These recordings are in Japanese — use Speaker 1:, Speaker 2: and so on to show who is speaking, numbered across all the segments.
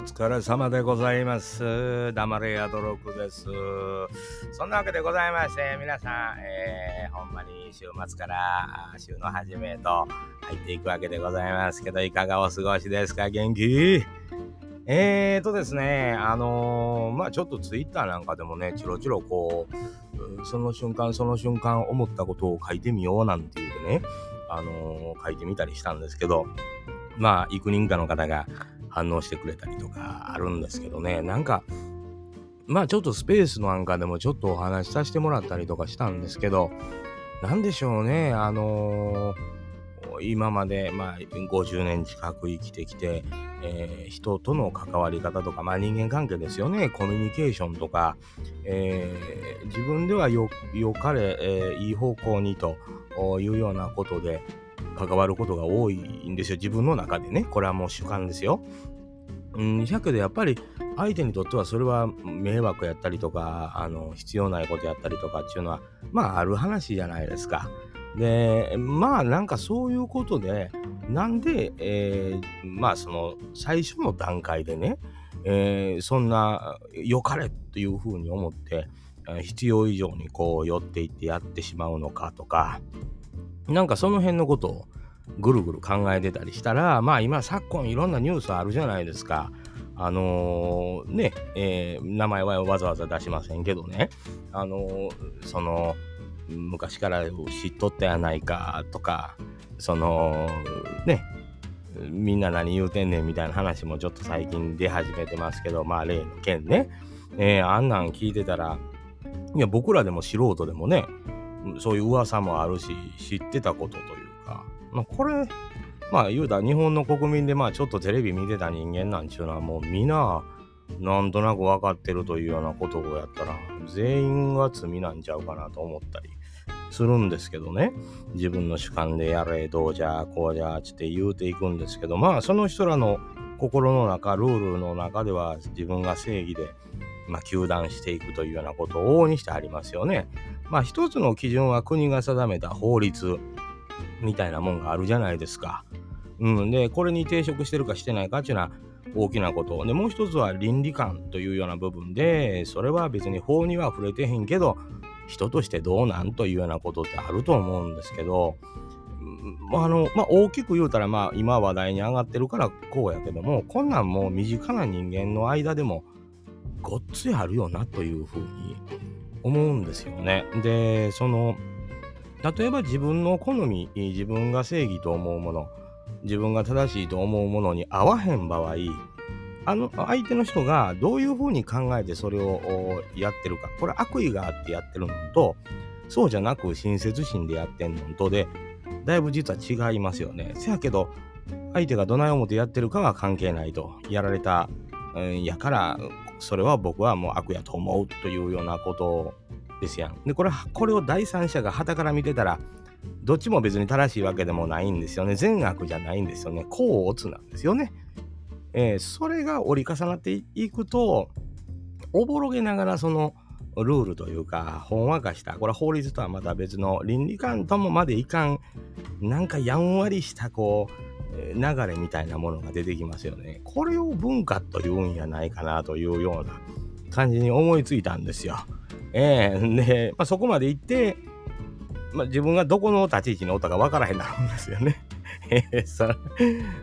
Speaker 1: お疲れ様でございます。黙れやどろくです。そんなわけでございまして、皆さん、えー、ほんまに週末から週の初めと入っていくわけでございますけど、いかがお過ごしですか？元気？えーとですね、あのー、まあちょっとツイッターなんかでもね、チロチロこう、その瞬間その瞬間思ったことを書いてみようなんて言うてね、あのー、書いてみたりしたんですけど、まあ、幾人かの方が反応してくれたりとかあるんですけどね、なんか、まあちょっとスペースなんかでもちょっとお話しさせてもらったりとかしたんですけど、なんでしょうね、あのー、今まで、まあ、50年近く生きてきて、えー、人との関わり方とか、まあ、人間関係ですよね、コミュニケーションとか、えー、自分ではよかれ、えいい方向にというようなことで、関わることが多いんですよ。自分の中でね。これはもう主観ですよ。うん、だけどやっぱり相手にとってはそれは迷惑やったりとか、あの、必要ないことやったりとかっていうのは、まあある話じゃないですか。で、まあなんかそういうことで、なんで、えー、まあその最初の段階でね、えー、そんな良かれというふうに思って、必要以上にこう寄っていってやってしまうのかとか、なんかその辺のことをぐるぐる考えてたりしたら、まあ今昨今いろんなニュースあるじゃないですか。あのー、ね、えー、名前はわざわざ出しませんけどね、あのー、その、昔から知っとったやないかとか、その、ね、みんな何言うてんねんみたいな話もちょっと最近出始めてますけど、まあ例の件ね、え、あんなん聞いてたら、いや僕らでも素人でもね、そういう噂もあるし、知ってたことというか、まあ、これ、まあ言うたら日本の国民でまあちょっとテレビ見てた人間なんちゅうのはもうみんななんとなく分かってるというようなことをやったら全員が罪なんちゃうかなと思ったりするんですけどね。自分の主観でやれどうじゃこうじゃって言うていくんですけどまあその人らの心の中ルールの中では自分が正義でまあ、糾弾していくというようなことを往々にしてありますよね。まあ一つの基準は国が定めた法律みたいなもんがあるじゃないですか。うん、でこれに抵触してるかしてないかっていうのは大きなことでもう一つは倫理観というような部分でそれは別に法には触れてへんけど人としてどうなんというようなことってあると思うんですけど、あのまあ、大きく言うたら、まあ、今話題に上がってるからこうやけどもこんなんもう身近な人間の間でもごっついあるよなというふうに思うんですよね。で、その、例えば自分の好み、自分が正義と思うもの、自分が正しいと思うものに合わへん場合、あの相手の人がどういうふうに考えてそれをやってるか、これ悪意があってやってるのと、そうじゃなく親切心でやってんのとで、だいぶ実は違いますよね。せやけど、相手がどない思ってやってるかは関係ないと。やられた、うん、やから、それは僕はもう悪やと思うというようなことですやん。で、これ、これを第三者が旗から見てたら、どっちも別に正しいわけでもないんですよね。善悪じゃないんですよね。甲乙なんですよね。えー、それが折り重なっていくと、おぼろげながらそのルールというか、ほんわかした、これは法律とはまた別の倫理観ともまでいかん、なんかやんわりしたこう、流れみたいなものが出てきますよね。これを文化というんやないかなというような感じに思いついたんですよ。えー、で、まあ、そこまで行って、まあ、自分がどこの立ち位置におったか分からへんなるんですよね。ええそれ、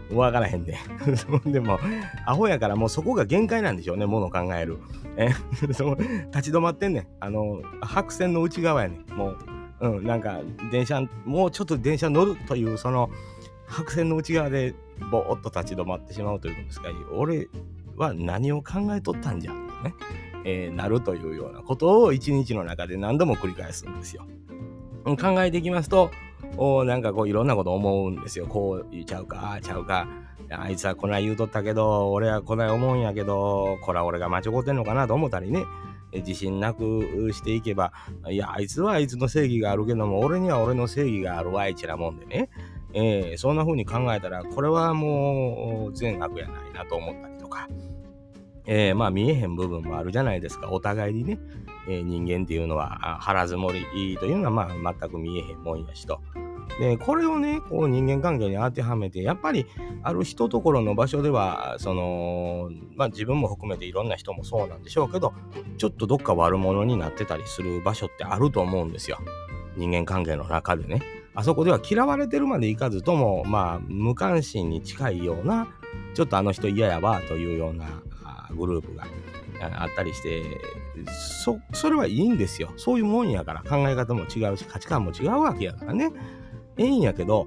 Speaker 1: 分からへんで。でも、アホやからもうそこが限界なんでしょうね、もの考える。え その立ち止まってんねん。あの、白線の内側やねん。もう、うん、なんか、電車、もうちょっと電車乗るという、その、白線の内側でぼーっと立ち止まってしまうということですか。俺は何を考えとったんじゃね、えー、なるというようなことを一日の中で何度も繰り返すんですよ。考えていきますとおなんかこういろんなこと思うんですよ。こう言っちゃうかああちゃうか。あいつはこない言うとったけど俺はこない思うんやけどこれは俺が間違ってんのかなと思ったりね。自信なくしていけばいやあいつはあいつの正義があるけども俺には俺の正義があるわいちなもんでね。えー、そんな風に考えたら、これはもう善悪やないなと思ったりとか、えー、まあ見えへん部分もあるじゃないですか。お互いにね、えー、人間っていうのは腹積もりというのはまあ全く見えへんもんやしと。で、これをね、こう人間関係に当てはめて、やっぱりある一ところの場所では、その、まあ自分も含めていろんな人もそうなんでしょうけど、ちょっとどっか悪者になってたりする場所ってあると思うんですよ。人間関係の中でね。あそこでは嫌われてるまでいかずとも、まあ無関心に近いような、ちょっとあの人嫌やわというようなグループがあったりして、そ、それはいいんですよ。そういうもんやから、考え方も違うし、価値観も違うわけやからね。ええんやけど、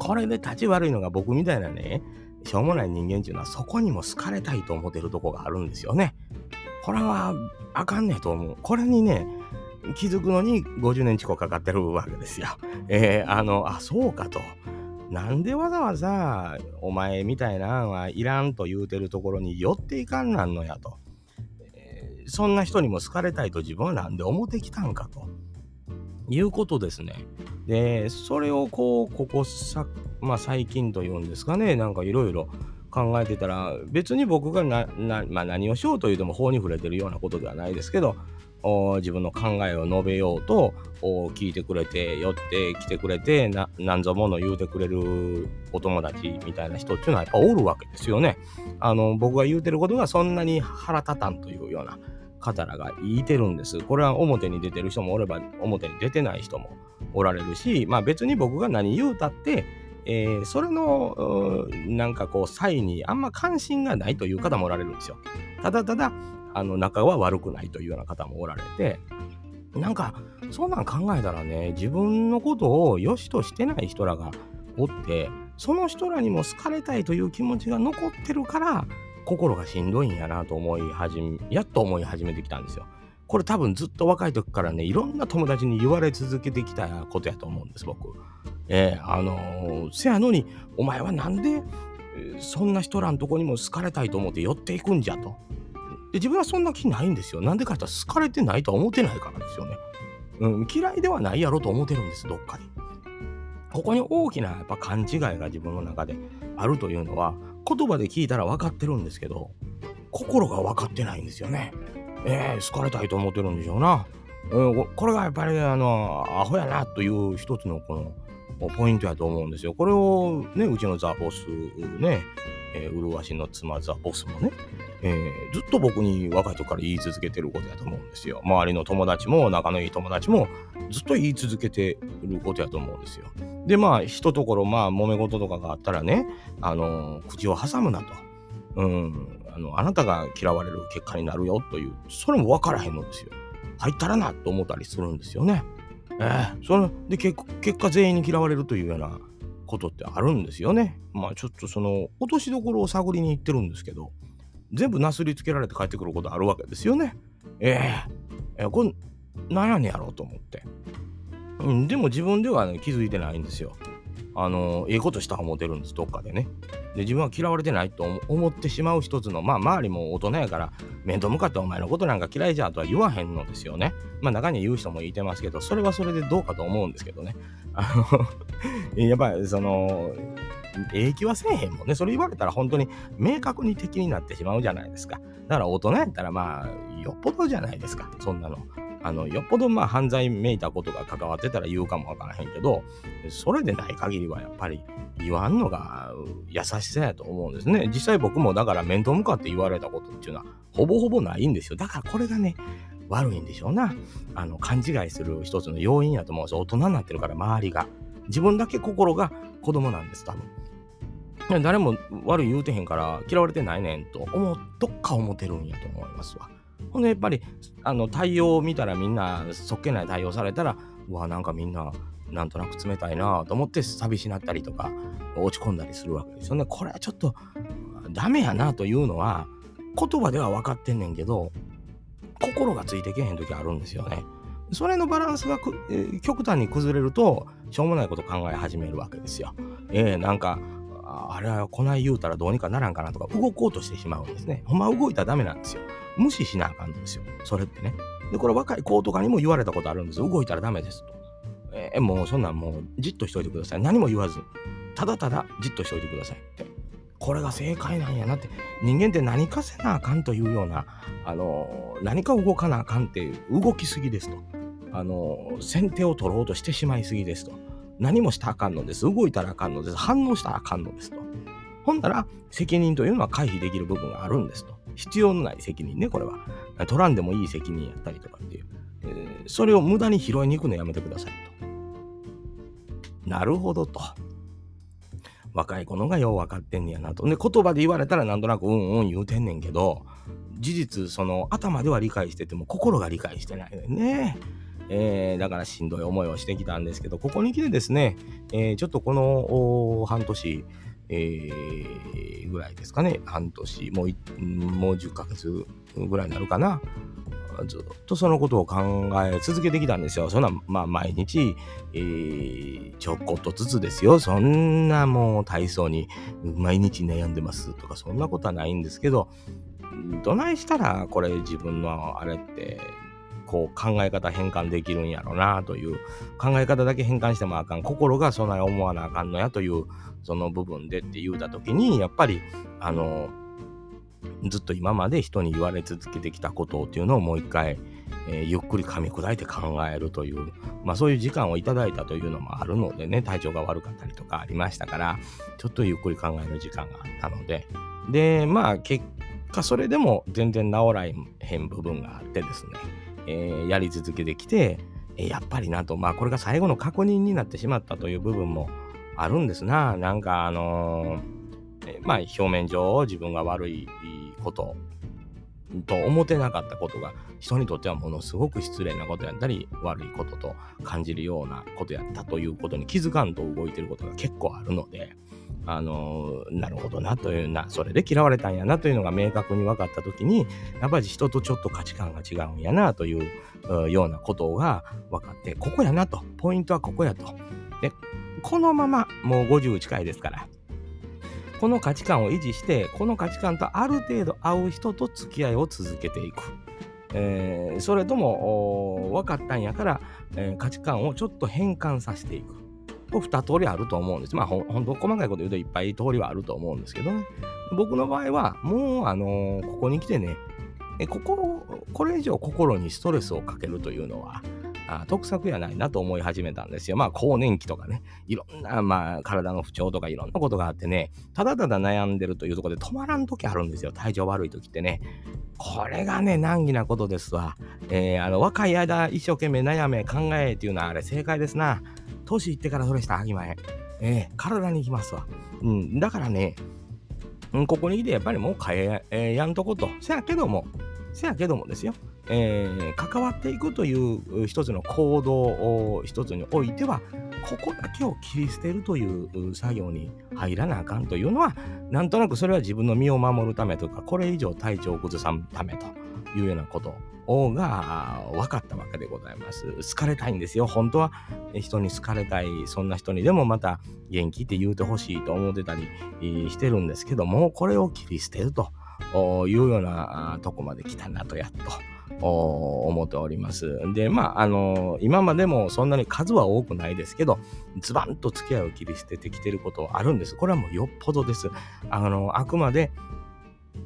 Speaker 1: これで立ち悪いのが僕みたいなね、しょうもない人間っていうのはそこにも好かれたいと思ってるとこがあるんですよね。これはあかんねえと思う。これにね、気づくのに50年近くかかってるわけですよ。えー、あの、あ、そうかと。なんでわざわざお前みたいなんはいらんと言うてるところに寄っていかんなんのやと。えー、そんな人にも好かれたいと自分はなんで思ってきたんかと。いうことですね。で、それをこう、ここさ、まあ最近というんですかね、なんかいろいろ考えてたら、別に僕がな、なまあ、何をしようと言うても法に触れてるようなことではないですけど、自分の考えを述べようと聞いてくれて寄ってきてくれて何ぞもの言うてくれるお友達みたいな人っていうのはやっぱおるわけですよね。あの僕が言うてることがそんなに腹立たんというような方らがいてるんです。これは表に出てる人もおれば表に出てない人もおられるし、まあ別に僕が何言うたって、えー、それのなんかこう際にあんま関心がないという方もおられるんですよ。ただただあの仲は悪くないというような方もおられて、なんかそんなん考えたらね自分のことを良しとしてない人らがおってその人らにも好かれたいという気持ちが残ってるから心がしんどいんやなと思い始め、やっと思い始めてきたんですよ。これ多分ずっと若い時からね、いろんな友達に言われ続けてきたことやと思うんです、僕。えー、あのー、せやのに、お前はなんで、そんな人らんとこにも好かれたいと思って寄っていくんじゃと。で自分はそんな気ないんですよ。なんでかって言ったら好かれてないとは思ってないからですよね。うん、嫌いではないやろと思ってるんです、どっかに。ここに大きなやっぱ勘違いが自分の中であるというのは、言葉で聞いたら分かってるんですけど、心が分かってないんですよね。えー、好かれたいと思ってるんでしょうな。えー、これがやっぱりあの、アホやなという一つのこのポイントやと思うんですよ。これをね、うちのザ・ボスね、えー、麗しの妻ザ・ボスもね、えー、ずっと僕に若い時から言い続けてることやと思うんですよ。周りの友達も仲のいい友達もずっと言い続けてることやと思うんですよ。でまあ一とところまあ揉め事とかがあったらねあの口を挟むなと。うんあのあなたが嫌われる結果になるよというそれも分からへんのですよ。入ったらなと思ったりするんですよね。えー、それで結果全員に嫌われるというようなことってあるんですよね。まあちょっとその落としどころを探りに行ってるんですけど全部なすりつけられて帰ってくることあるわけですよね。えー、えー、これ何やねやろうと思って。うん、でも自分では、ね、気づいてないんですよ。あの、ええことした思ってるんです、どっかでね。で、自分は嫌われてないと思ってしまう一つの、まあ、周りも大人やから、面と向かってお前のことなんか嫌いじゃとは言わへんのですよね。まあ、中には言う人もいてますけど、それはそれでどうかと思うんですけどね。あの やっぱり、その、影響はせえへんもんね。それ言われたら本当に明確に敵になってしまうじゃないですか。だから大人やったらまあ、よっぽどじゃないですか。そんなの。あの、よっぽどまあ犯罪めいたことが関わってたら言うかもわからへんけど、それでない限りはやっぱり言わんのが優しさやと思うんですね。実際僕もだから面と向かって言われたことっていうのはほぼほぼないんですよ。だからこれがね、悪いんでしょうな。あの、勘違いする一つの要因やと思うんです。大人になってるから周りが。自分だけ心が子供なんです、多分。誰も悪い言うてへんから嫌われてないねんと思どっか思ってるんやと思いますわ。ほんでやっぱりあの対応を見たらみんなそっけない対応されたらうわなんかみんななんとなく冷たいなと思って寂しなったりとか落ち込んだりするわけですよね。これはちょっとダメやなというのは言葉では分かってんねんけど心がついてけへん時あるんですよね。それのバランスがえー、極端に崩れるとしょうもないこと考え始めるわけですよ。えー、なんかあれはこない言うたらどうにかならんかなとか動こうとしてしまうんですね。ほんま動いたらダメなんですよ。無視しなあかんのですよ。それってね。で、これ若い子とかにも言われたことあるんです動いたらダメですと。えー、もうそんなんもうじっとしといてください。何も言わず、ただただじっとしといてくださいって。これが正解なんやなって。人間って何かせなあかんというような、あのー、何か動かなあかんっていう動きすぎですと。あのー、先手を取ろうとしてしまいすぎですと。何もしたあかんのです。動いたらあかんのです。反応したらあかんのですと。ほんなら、責任というのは回避できる部分があるんですと。必要のない責任ね、これは。取らんでもいい責任やったりとかっていう。え、それを無駄に拾いに行くのやめてくださいと。なるほどと。若い子のがよう分かってんねやなと。で、言葉で言われたらなんとなくうんうん言うてんねんけど、事実、その頭では理解してても心が理解してないのね。えー、だからしんどい思いをしてきたんですけど、ここに来てですね、えー、ちょっとこの半年、えー、ぐらいですかね、半年、もうもう10ヶ月ぐらいになるかな。ずっとそのことを考え続けてきたんですよ。そんな、まあ、毎日、えー、ちょこっとずつですよ。そんなもう体操に毎日悩んでますとか、そんなことはないんですけど、どないしたらこれ自分のあれってこう考え方変換できるんやろなという考え方だけ変換してもあかん心がそんなに思わなあかんのやというその部分でって言うた時にやっぱりあのずっと今まで人に言われ続けてきたことっていうのをもう一回、えー、ゆっくり噛み砕いて考えるという、まあそういう時間をいただいたというのもあるのでね、体調が悪かったりとかありましたから、ちょっとゆっくり考える時間があったので、で、まあ結果それでも全然治らへん部分があってですね、えー、やり続けてきて、え、やっぱりなと、まあこれが最後の確認になってしまったという部分もあるんですな。なんかあのー、まあ表面上自分が悪いことと思ってなかったことが人にとってはものすごく失礼なことやったり悪いことと感じるようなことやったということに気づかんと動いてることが結構あるので、あのなるほどなというな、それで嫌われたんやなというのが明確に分かった時に、やっぱり人とちょっと価値観が違うんやなというようなことが分かって、ここやなと、ポイントはここやと。で、このままもう50近いですから、この価値観を維持して、この価値観とある程度合う人と付き合いを続けていく。えー、それとも分かったんやから、えー、価値観をちょっと変換させていく。これ2通りあると思うんです。まあ、ほんと細かいこと言うといっぱい通りはあると思うんですけどね。僕の場合は、もう、あのー、ここに来てね、えここ、これ以上心にストレスをかけるというのは、あ得策やないなと思い始めたんですよ。まあ、更年期とかね、いろんな、まあ、体の不調とかいろんなことがあってね、ただただ悩んでるというとこで止まらん時あるんですよ。体調悪い時ってね。これがね、難儀なことですわ。えー、あの、若い間、一生懸命悩め、考えっていうのはあれ正解ですな。年いってからそれしたらあきまへん。えー、体に行きますわ。うん、だからね、うん、ここに来てやっぱりもう変え、えー、やんとこと。せやけども、せやけどもですよ。えー、関わっていくという一つの行動を一つにおいてはここだけを切り捨てるという作業に入らなあかんというのはなんとなくそれは自分の身を守るためとかこれ以上体調を崩さんためというようなことが分かったわけでございます。好かれたいんですよ。本当は人に好かれたい、そんな人にでもまた元気って言うてほしいと思ってたりしてるんですけども、これを切り捨てるというようなとこまで来たなとやっと。思っております。で、まあ、あの今までもそんなに数は多くないですけど、ズバンと付き合いを切り捨ててきてることはあるんです。これはもうよっぽどです。あの、あくまで、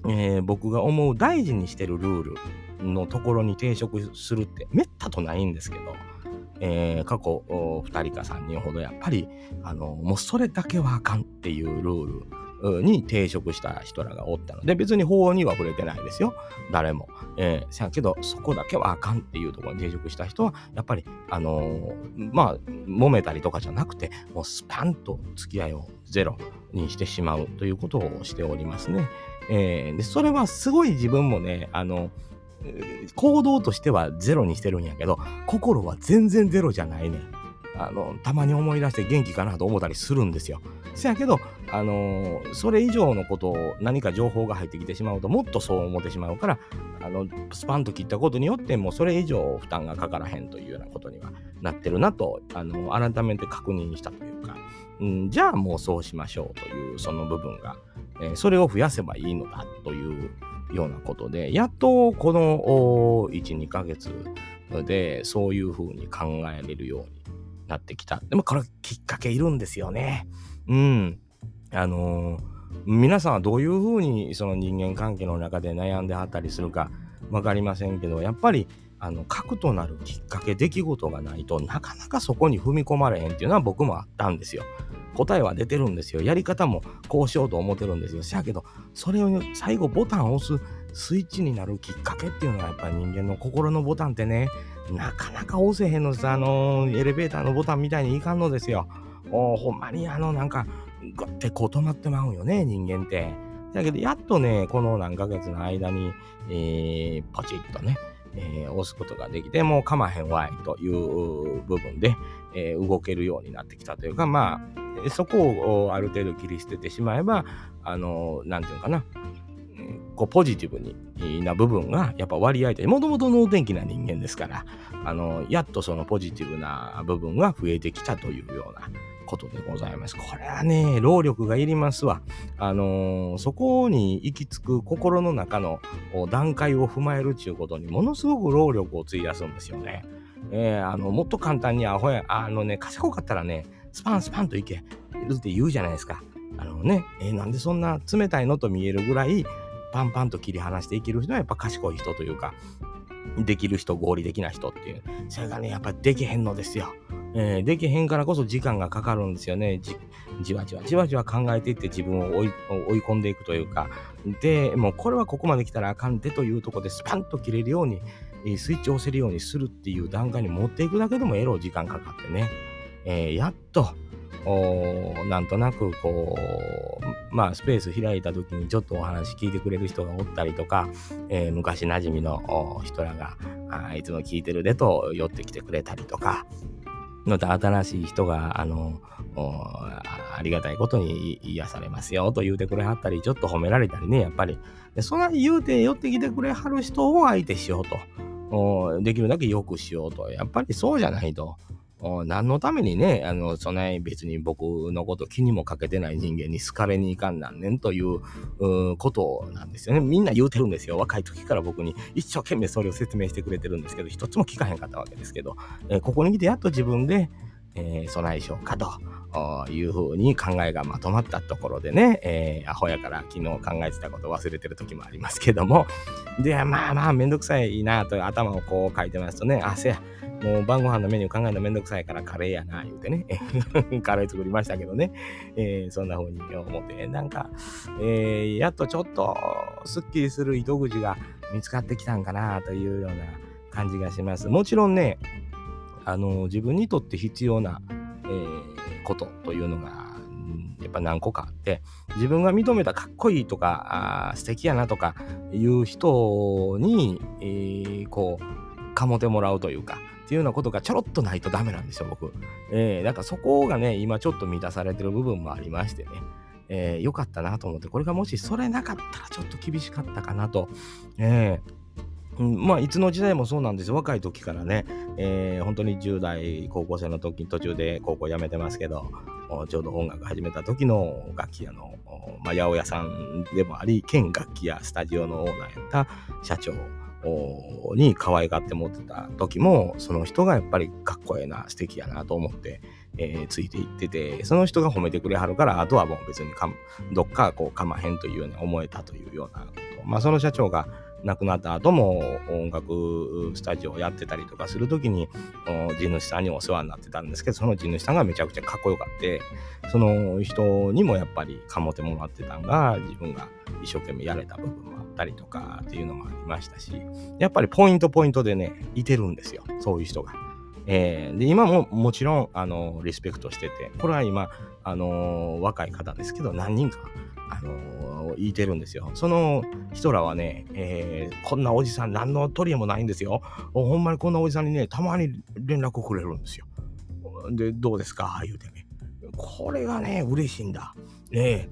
Speaker 1: えー、僕が思う大事にしてるルールのところに抵触するってめったとないんですけど、えー、過去2人か3人ほどやっぱりあのもうそれだけはあかんっていうルールに抵触した人らがおったので、別に法には触れてないですよ。誰も。えー、せやけど、そこだけはあかんっていうところに抵触した人は、やっぱり、あのー、まあ、揉めたりとかじゃなくて、もうスパンと付き合いをゼロにしてしまうということをしておりますね。えー、で、それはすごい自分もね、あの、行動としてはゼロにしてるんやけど、心は全然ゼロじゃないねん。あの、たまに思い出して元気かなと思ったりするんですよ。せやけど、あのー、それ以上のことを何か情報が入ってきてしまうともっとそう思ってしまうからあのスパンと切ったことによってもうそれ以上負担がかからへんというようなことにはなってるなとあの改めて確認したというか、うん、じゃあもうそうしましょうというその部分が、えー、それを増やせばいいのだというようなことでやっとこの12ヶ月でそういうふうに考えれるようになってきた。でもこれきっかけいるんですよね。うん。あのー、皆さんはどういうふうにその人間関係の中で悩んではったりするか分かりませんけど、やっぱりあの核となるきっかけ出来事がないとなかなかそこに踏み込まれへんっていうのは僕もあったんですよ。答えは出てるんですよ。やり方もこうしようと思ってるんですよ。せやけど、それを最後ボタンを押すスイッチになるきっかけっていうのはやっぱり人間の心のボタンってね、なかなか押せへんのです。あの、エレベーターのボタンみたいにいかんのですよ。おほんまにあの、なんか、ぐってこう止まってまうよね、人間って。だけど、やっとね、この何ヶ月の間に、えー、ポチッとね、えー、押すことができて、もうかまへんわいという部分で、えー、動けるようになってきたというか、まあ、そこをある程度切り捨ててしまえば、あの、なんていうのかな、こうポジティブにな部分がやっぱ割合でもともと能天気な人間ですからあのやっとそのポジティブな部分が増えてきたというようなことでございます。これはね、労力がいりますわ。あのー、そこに行き着く心の中の段階を踏まえるっていうことにものすごく労力を費やすんですよね。えー、あの、もっと簡単にアホや、あのね、賢かったらね、スパンスパンといけるって言うじゃないですか。あのね、えー、なんでそんな冷たいのと見えるぐらい、パンパンと切り離していける人はやっぱ賢い人というか、できる人、合理的な人っていう。それがね、やっぱできへんのですよ。えー、できへんからこそ時間がかかるんですよね。じじわじわじわじわ考えていって自分を追い込んでいくというか。で、もうこれはここまで来たらあかんでというとこでスパンと切れるように、スイッチを押せるようにするっていう段階に持っていくだけでもエロ時間かかってね。えー、やっと、なんとなくこう、まあ、スペース開いた時にちょっとお話聞いてくれる人がおったりとか、えー、昔馴染みの人らがあいつも聞いてるでと寄ってきてくれたりとか、また新しい人が、あの、ありがたいことに癒されますよと言うてくれはったり、ちょっと褒められたりね、やっぱりで、そんな言うて寄ってきてくれはる人を相手しようと。できるだけ良くしようと。やっぱりそうじゃないと。何のためにね、あの、そない別に僕のこと気にもかけてない人間に好かれにいかんなんねんということなんですよね。みんな言うてるんですよ。若い時から僕に一生懸命それを説明してくれてるんですけど、一つも聞かへんかったわけですけど、えー、ここに来てやっと自分で、えー、備えしようかというふうに考えがまとまったところでね、えー、アホやから昨日考えてたこと忘れてる時もありますけども、で、まあまあめんどくさいなと頭をこう書いてますとね、あ、せや、もう晩ご飯のメニュー考えるのめんどくさいからカレーやな、言うてね。カレー作りましたけどね。えー、そんな風に思って、なんか、えー、やっとちょっとスッキリする糸口が見つかってきたんかなというような感じがします。もちろんね、あの、自分にとって必要な、えー、ことというのが、やっぱ何個かあって自分が認めたかっこいいとかあ素敵やなとかいう人に、えー、こうかもてもらうというかっていうようなことがちょろっとないとダメなんですよ、僕。えー、だからそこがね、今ちょっと満たされてる部分もありましてね。えー、よかったなと思って、これがもしそれなかったらちょっと厳しかったかなと。えー、まあ、いつの時代もそうなんですよ。若い時からね、えー、本当に10代、高校生の時、途中で高校辞めてますけど、ちょうど音楽始めた時の楽器屋の、まあ、八百屋さんでもあり、兼楽器屋、スタジオのオーナーやった社長に可愛がって持ってた時も、その人がやっぱりかっこええな、素敵やなと思って、えー、ついていってて、その人が褒めてくれはるから、あとはもう別にかどっかこうかまへんというように思えたというようなこと。まあその社長が亡くなった後も音楽スタジオをやってたりとかする時に地主さんにお世話になってたんですけどその地主さんがめちゃくちゃかっこよかってその人にもやっぱりかもてもらってたんが自分が一生懸命やれた部分もあったりとかっていうのもありましたしやっぱりポイントポイントでねいてるんですよそういう人が。えー、で今ももちろんあのリスペクトしててこれは今あの若い方ですけど何人かあの、言いてるんですよ。その人らはね、えー、こんなおじさん何の取り柄もないんですよ。ほんまにこんなおじさんにね、たまに連絡をくれるんですよ。で、どうですか？言うてね。これがね、嬉しいんだ。ねえ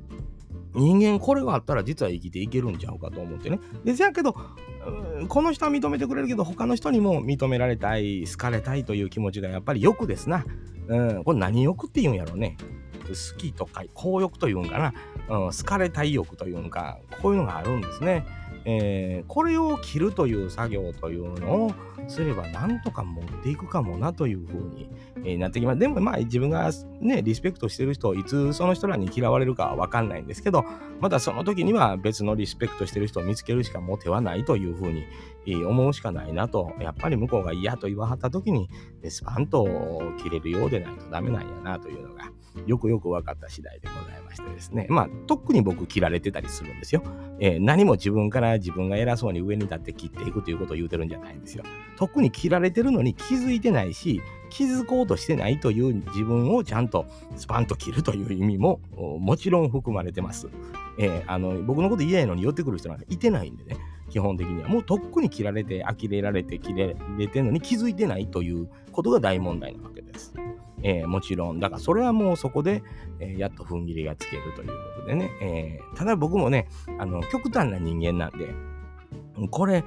Speaker 1: 人間これがあったら実は生きていけるんちゃうかと思ってね。で、せやけど、この人は認めてくれるけど、他の人にも認められたい、好かれたいという気持ちがやっぱり欲ですな。うん、これ何欲って言うんやろうね。好きとか好欲というんかな、うん、好かれたい欲というんかこういうのがあるんですね。えー、これを切るという作業というのをすればなんとか持っていくかもなというふうに、なってきます。でもまあ自分がね、リスペクトしてる人、いつその人らに嫌われるかはわかんないんですけど、またその時には別のリスペクトしてる人を見つけるしかも手はないというふうに、思うしかないなと、やっぱり向こうが嫌と言わはった時に、スパンと切れるようでないとダメなんやなというのが、よくよく分かった次第でございましてですね。まあ、特に僕切られてたりするんですよ。えー、何も自分から自分が偉そうに上に立って切っていくということを言うてるんじゃないんですよ。特に切られてるのに気づいてないし、気づこうとしてないという自分をちゃんとスパンと切るという意味ももちろん含まれてます。えー、あの僕のこと嫌やのに寄ってくる人なんかいてないんでね。基本的には。もうとっくに切られて、呆れられて、切れてんのに気づいてないということが大問題なわけです。えー、もちろん、だからそれはもうそこで、えー、やっと踏ん切りがつけるということでね、えー、ただ僕もね、あの、極端な人間なんで、これ、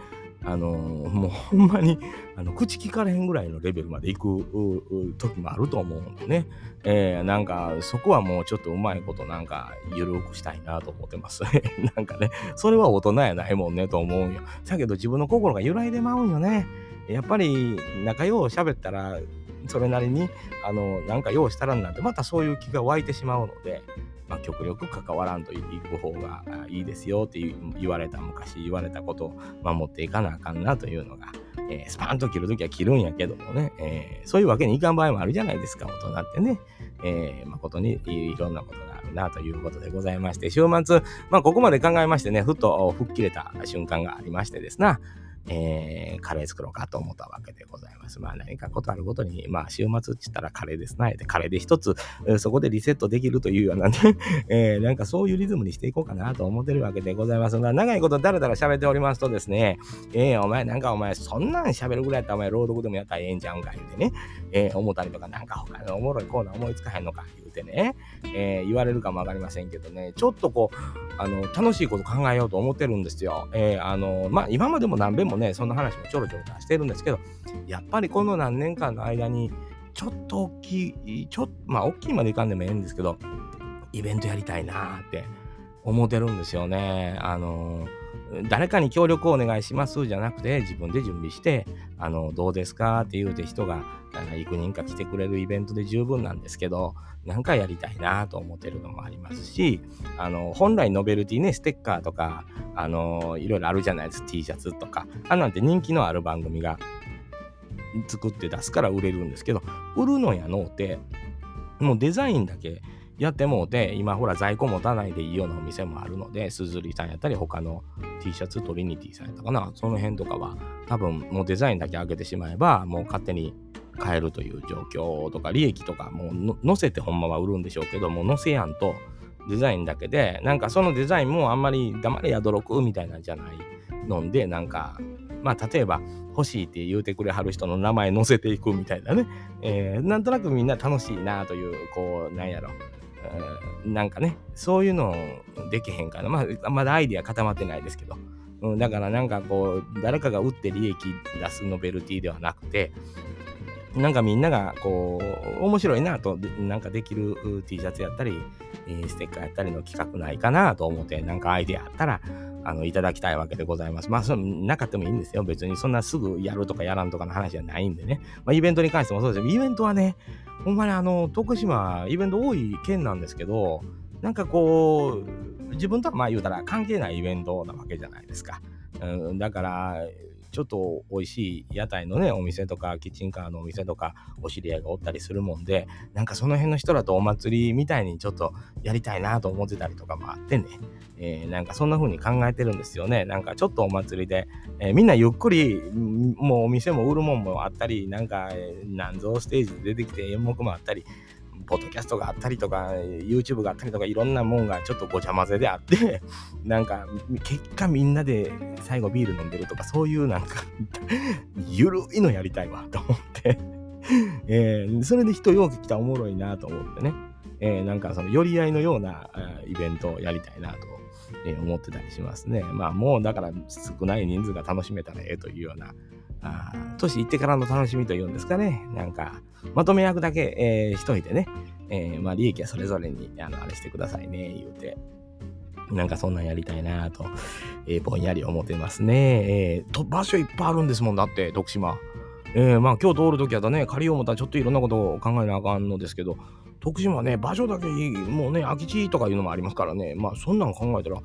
Speaker 1: あのもうほんまにあの口聞かれへんぐらいのレベルまで行く時もあると思うんでね、えー、なんかそこはもうちょっとうまいことなんか緩くしたいなと思ってます。なんかねそれは大人やないもんねと思うよ。だけど自分の心が揺らいでまうんよね。やっぱり仲よう喋ったらそれなりにあのなんか用意したらんなんてまたそういう気が湧いてしまうので、まあ、極力関わらんといく方がいいですよって言われた昔言われたことを守っていかなあかんなというのが、えー、スパンと切るときは切るんやけどもね、えー、そういうわけにいかん場合もあるじゃないですか大人ってね、えー、誠にいろんなことがあるなということでございまして週末、まあ、ここまで考えましてねふっと吹っ切れた瞬間がありましてですな、えー、カレー作ろうかと思ったわけでございます。まあ何かことあるごとに、まあ週末って言ったらカレーですな。で、カレーで一つ、そこでリセットできるというようなね、えー、なんかそういうリズムにしていこうかなと思ってるわけでございますが、長いことだらだら喋っておりますとですね、えー、お前なんかお前そんなん喋るぐらいやったらお前朗読でもやったらええんちゃうんか言うてね、えー、思ったりとかなんか他のおもろいコーナー思いつかへんのか言うてね、えー、言われるかもわかりませんけどね、ちょっとこう、あの、楽しいこと考えようと思ってるんですよ。えー、あの、まあ今までも何遍もね、そんな話もちょろちょろ出してるんですけど、やっぱりぱりこの何年間の間に、ちょっと大きい、ちょっと、まあ大きいまでいかんでもええんですけど、イベントやりたいなって思ってるんですよね。あの誰かに協力をお願いしますじゃなくて自分で準備してあのどうですかって言うて人が幾人か来てくれるイベントで十分なんですけど何かやりたいなと思ってるのもありますしあの本来ノベルティねステッカーとかあのいろいろあるじゃないですか T シャツとかあなんて人気のある番組が作って出すから売れるんですけど売るのやのうてもうデザインだけやってもうて、今ほら在庫持たないでいいようなお店もあるので、すずりさんやったり、他の T シャツトリニティさんやったかな、その辺とかは、多分もうデザインだけ上げてしまえば、もう勝手に買えるという状況とか、利益とか、もう載せてほんまは売るんでしょうけどもう、載せやんとデザインだけで、なんかそのデザインもあんまり黙れやどろくみたいなんじゃないので、なんか、まあ例えば欲しいって言うてくれはる人の名前載せていくみたいなね、えー、なんとなくみんな楽しいなという、こう、なんやろ、なんかね、そういうのできへんかな。まあ、まだアイディア固まってないですけど。うん、だからなんかこう、誰かが売って利益出すノベルティではなくて、なんかみんながこう、面白いなと、なんかできる T シャツやったり、ステッカーやったりの企画ないかなと思って、なんかアイデアあったら、あの、いただきたいわけでございます。まあ、その、なかったもいいんですよ。別にそんなすぐやるとかやらんとかの話じゃないんでね。まあ、イベントに関してもそうですよ。イベントはね、ほんまにあの、徳島、イベント多い県なんですけど、なんかこう、自分とはまあ言うたら関係ないイベントなわけじゃないですか。うん、だから、ちょっと美味しい屋台のね、お店とか、キッチンカーのお店とか、お知り合いがおったりするもんで、なんかその辺の人らとお祭りみたいにちょっとやりたいなと思ってたりとかもあってね、えー、なんかそんな風に考えてるんですよね。なんかちょっとお祭りで、えー、みんなゆっくり、もうお店も売るもんもあったり、なんか、えー、何ぞステージで出てきて演目もあったり、ポッドキャストがあったりとか、YouTube があったりとか、いろんなもんがちょっとごちゃ混ぜであって、なんか、結果みんなで最後ビール飲んでるとか、そういうなんか ゆるいのやりたいわ、と思って えー、それで人よく来たらおもろいなと思ってね、えー、なんかその寄り合いのようなイベントをやりたいなと思ってたりしますね。まあもうだから少ない人数が楽しめたらええというようなあ年いってからの楽しみというんですかね。なんか、まとめ役だけ、えー、しといてね、えー、まあ利益はそれぞれに、あの、あれしてくださいね、言うて。なんかそんなんやりたいなと、えー、ぼんやり思ってますね。えー、と場所いっぱいあるんですもんだって、徳島。えー、まあ今日通るときはだね、借りよう思ったらちょっといろんなことを考えなあかんのですけど、徳島ね、場所だけいい、もうね、空き地とかいうのもありますからね、まあそんなん考えたら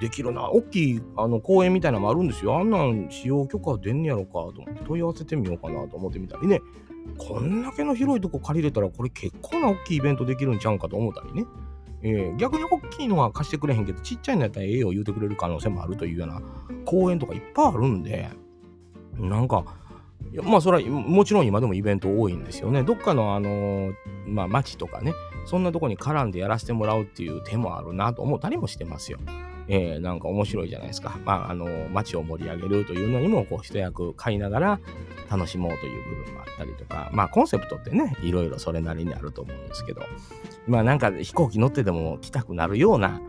Speaker 1: できるな。大きいあの公園みたいなのもあるんですよ。あんなん使用許可出んねやろかと思って問い合わせてみようかなと思ってみたりね。こんだけの広いとこ借りれたらこれ結構な大きいイベントできるんちゃうんかと思ったりね。えー、逆に大きいのは貸してくれへんけど、ちっちゃいのやったらええよ言うてくれる可能性もあるというような公園とかいっぱいあるんで、なんか、まあそれはもちろん今でもイベント多いんですよね。どっかのあのー、まあ町とかね、そんなとこに絡んでやらせてもらうっていう手もあるなと思ったりもしてますよ。えー、なんか面白いじゃないですか。まあ、あの、街を盛り上げるというのにも、こう、一役買いながら楽しもうという部分もあったりとか、まあ、コンセプトってね、いろいろそれなりにあると思うんですけど、まあ、なんか飛行機乗ってでも来たくなるような、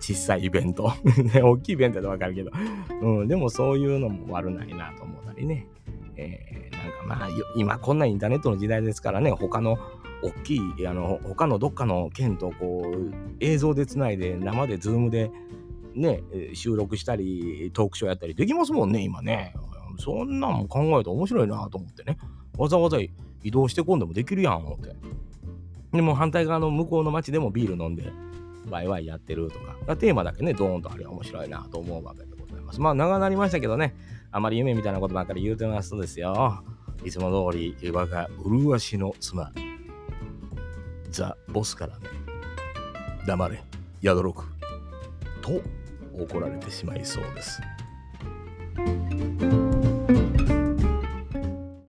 Speaker 1: 小さいイベント。ね大きいイベントでわかるけど、うん、でもそういうのも悪ないなと思ったりね。えー、なんかまあ、今こんなインターネットの時代ですからね、他の大きい、あの、他のどっかの県とこう、映像でつないで、生でズームでね、収録したり、トークショーやったりできますもんね、今ね。そんなん考えたら面白いなと思ってね。わざわざ移動してこんでもできるやん、思って。でも反対側の向こうの街でもビール飲んで、ワイワイやってるとか、テーマだけね、ドーンとあれ面白いなと思うわけでございます。まあ、長なりましたけどね、あまり夢みたいなことばっかり言うてますとですよ。いつも通り、我が麗しの妻、ザ・ボスからね、黙れ、やどろく、と怒られてしまいそうです。